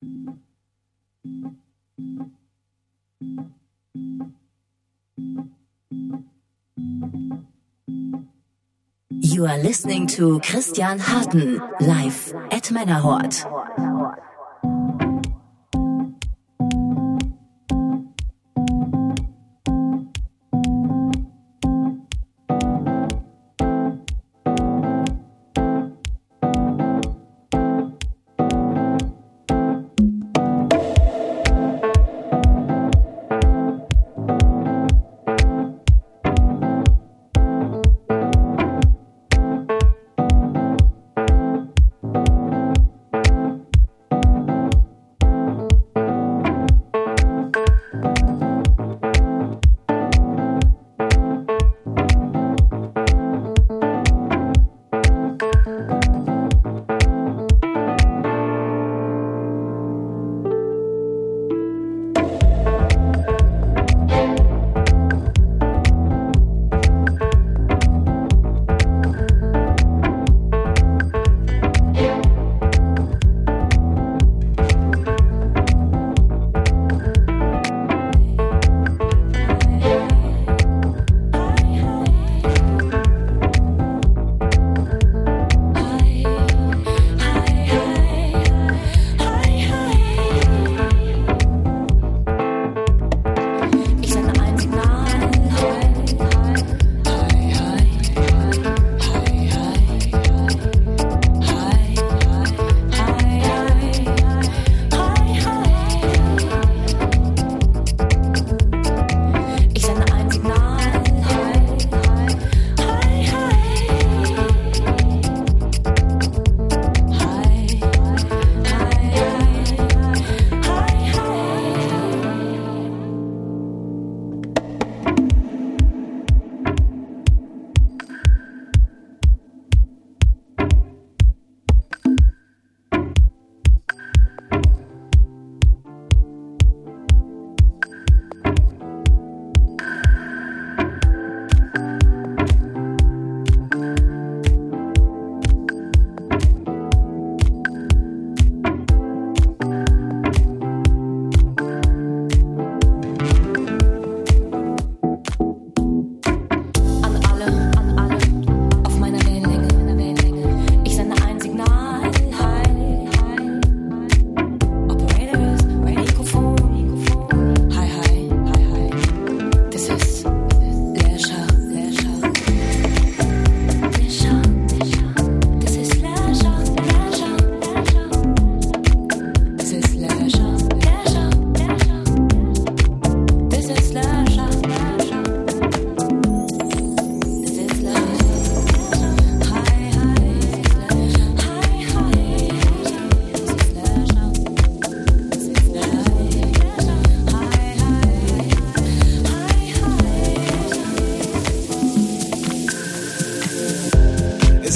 You are listening to Christian Harten live at Männerhort.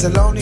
It's lonely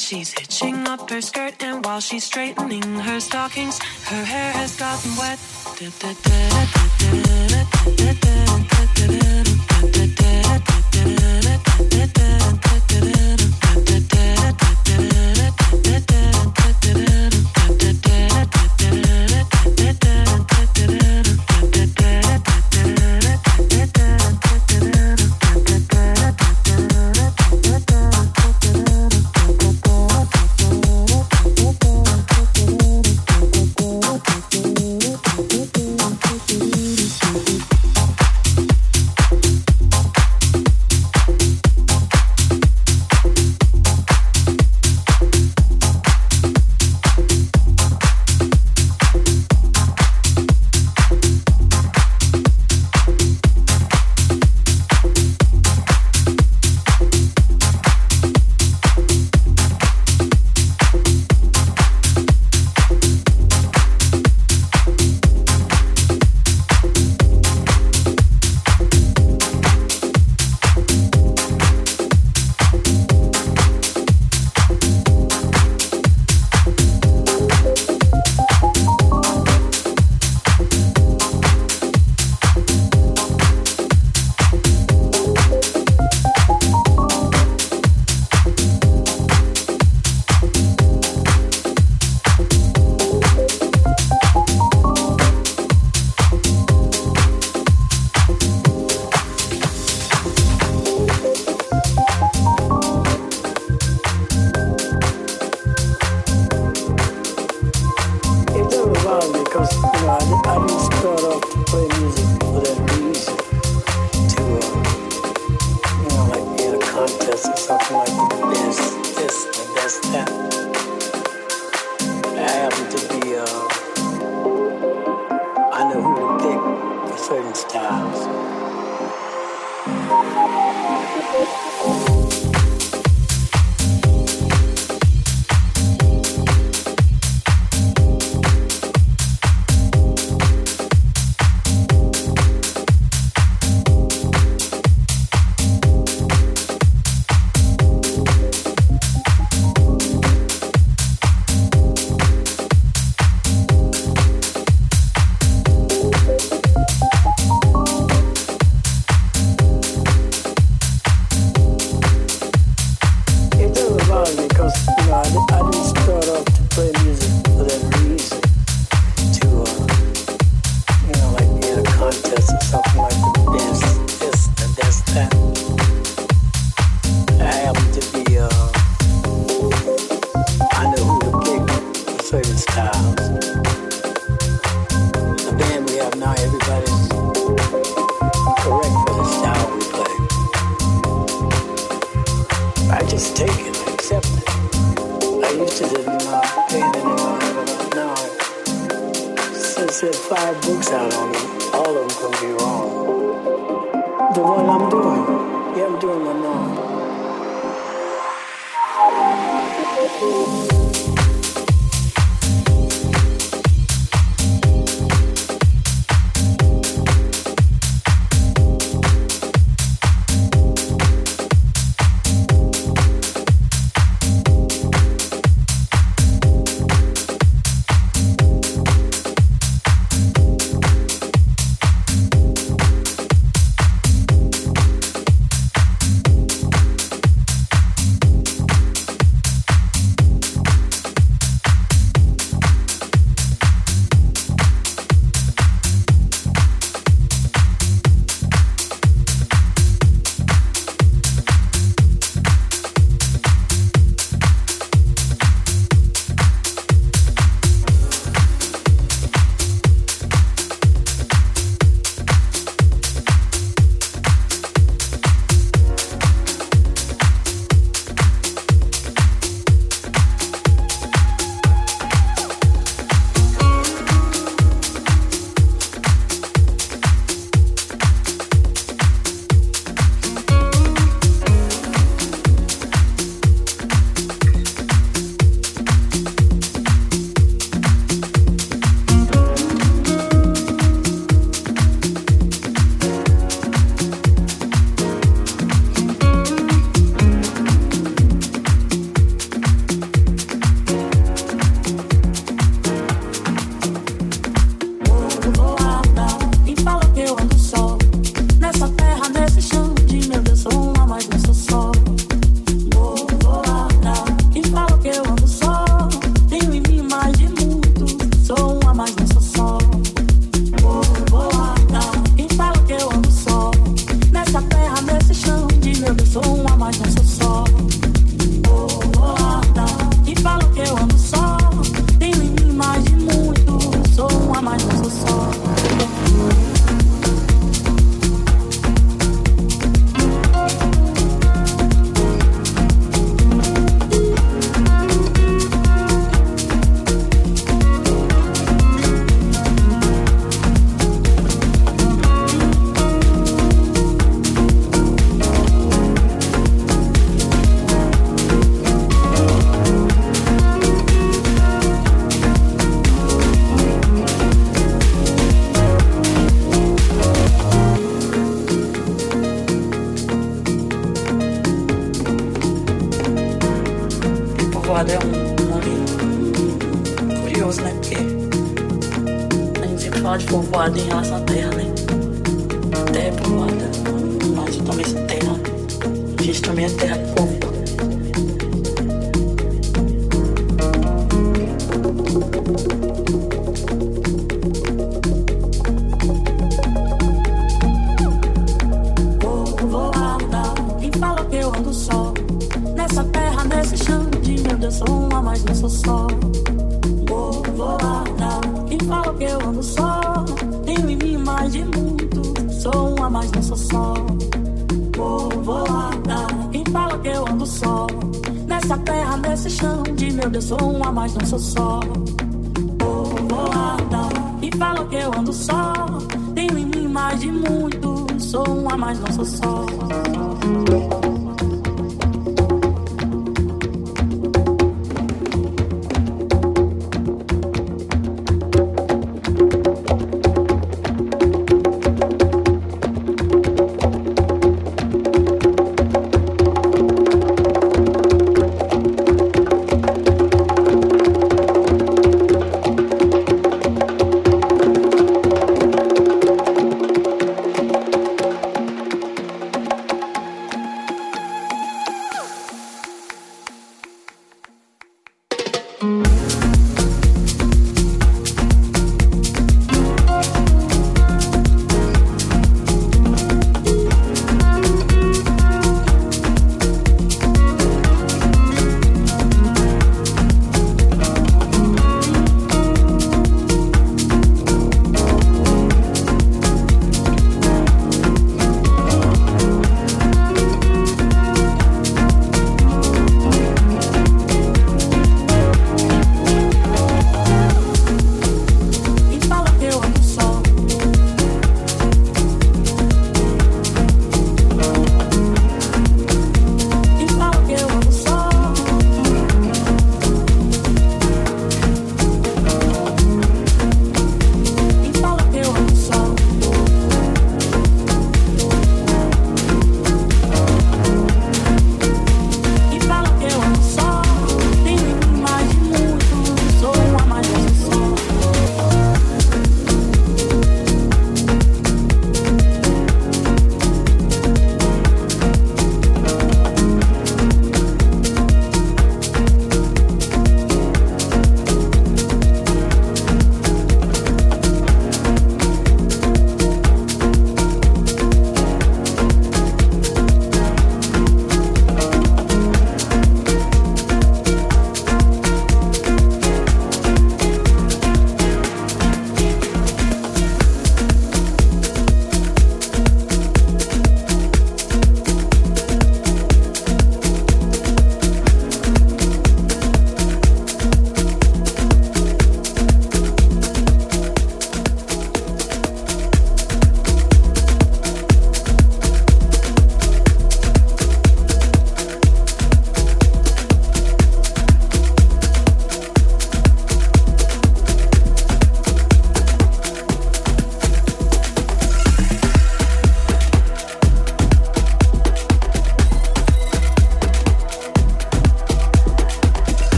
she's hitching up her skirt, and while she's straightening her stockings, her hair has gotten wet.